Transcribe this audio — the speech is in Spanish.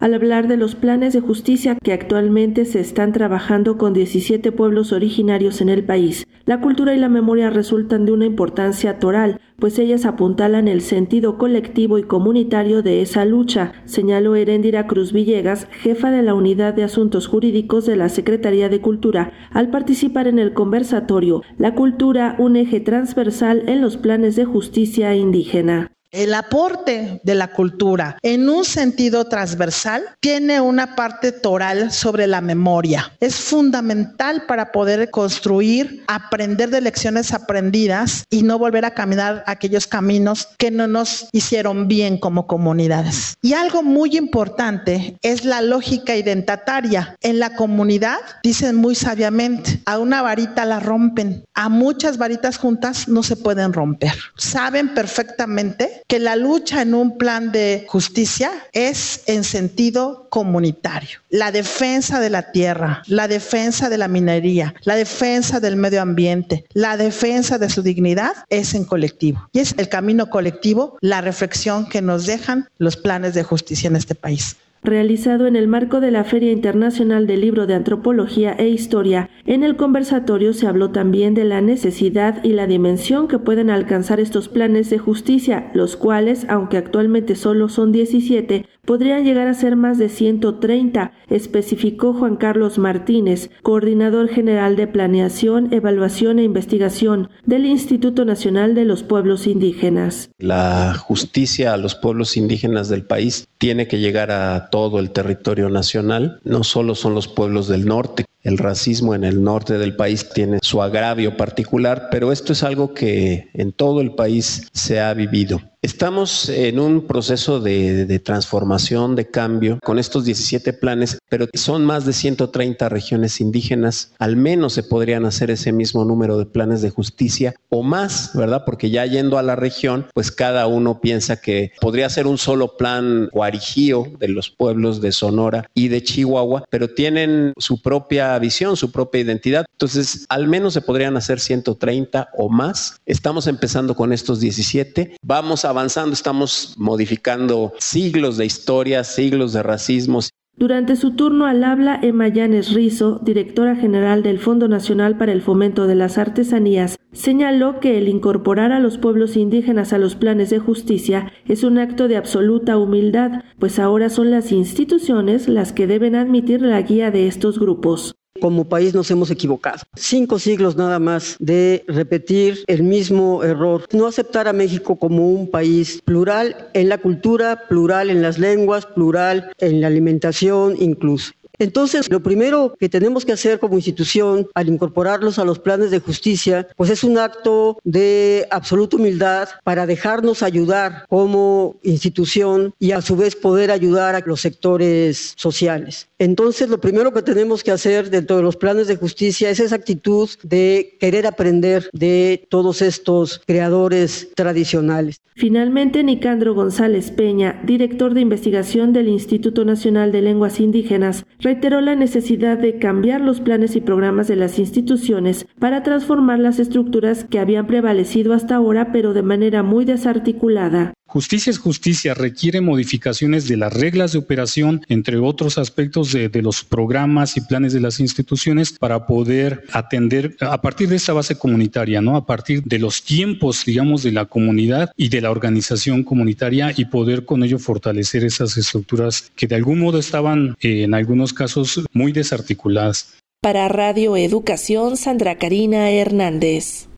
al hablar de los planes de justicia que actualmente se están trabajando con 17 pueblos originarios en el país. La cultura y la memoria resultan de una importancia toral, pues ellas apuntalan el sentido colectivo y comunitario de esa lucha, señaló Heréndira Cruz Villegas, jefa de la Unidad de Asuntos Jurídicos de la Secretaría de Cultura, al participar en el conversatorio La cultura, un eje transversal en los planes de justicia indígena. El aporte de la cultura en un sentido transversal tiene una parte toral sobre la memoria. Es fundamental para poder construir, aprender de lecciones aprendidas y no volver a caminar aquellos caminos que no nos hicieron bien como comunidades. Y algo muy importante es la lógica identitaria. En la comunidad dicen muy sabiamente, a una varita la rompen, a muchas varitas juntas no se pueden romper. Saben perfectamente que la lucha en un plan de justicia es en sentido comunitario. La defensa de la tierra, la defensa de la minería, la defensa del medio ambiente, la defensa de su dignidad es en colectivo. Y es el camino colectivo la reflexión que nos dejan los planes de justicia en este país realizado en el marco de la Feria Internacional del Libro de Antropología e Historia. En el conversatorio se habló también de la necesidad y la dimensión que pueden alcanzar estos planes de justicia, los cuales, aunque actualmente solo son 17, podrían llegar a ser más de 130, especificó Juan Carlos Martínez, coordinador general de Planeación, Evaluación e Investigación del Instituto Nacional de los Pueblos Indígenas. La justicia a los pueblos indígenas del país tiene que llegar a todo el territorio nacional, no solo son los pueblos del norte el racismo en el norte del país tiene su agravio particular, pero esto es algo que en todo el país se ha vivido. Estamos en un proceso de, transformación, de cambio, con estos 17 planes, pero son más de 130 regiones indígenas. Al menos se podrían hacer ese mismo número de planes de justicia o más, ¿verdad? Porque ya yendo a la región, pues cada uno piensa que podría ser un solo plan guarijío de los pueblos de Sonora y de Chihuahua, pero tienen su propia visión, su propia identidad. Entonces, al menos se podrían hacer 130 o más. Estamos empezando con estos 17. Vamos avanzando, estamos modificando siglos de historia, siglos de racismos. Durante su turno al habla, Emma Llanes Rizo, directora general del Fondo Nacional para el Fomento de las Artesanías, señaló que el incorporar a los pueblos indígenas a los planes de justicia es un acto de absoluta humildad, pues ahora son las instituciones las que deben admitir la guía de estos grupos. Como país nos hemos equivocado. Cinco siglos nada más de repetir el mismo error. No aceptar a México como un país plural en la cultura, plural en las lenguas, plural en la alimentación incluso. Entonces, lo primero que tenemos que hacer como institución al incorporarlos a los planes de justicia, pues es un acto de absoluta humildad para dejarnos ayudar como institución y a su vez poder ayudar a los sectores sociales. Entonces, lo primero que tenemos que hacer dentro de los planes de justicia es esa actitud de querer aprender de todos estos creadores tradicionales. Finalmente, Nicandro González Peña, director de investigación del Instituto Nacional de Lenguas Indígenas, reiteró la necesidad de cambiar los planes y programas de las instituciones para transformar las estructuras que habían prevalecido hasta ahora, pero de manera muy desarticulada. Justicia es justicia, requiere modificaciones de las reglas de operación, entre otros aspectos de, los programas y planes de las instituciones para poder atender a partir de esta base comunitaria, ¿no? A partir de los tiempos, digamos, de la comunidad y de la organización comunitaria y poder con ello fortalecer esas estructuras que de algún modo estaban eh, en algunos casos muy desarticuladas. Para Radio Educación, Sandra Karina Hernández.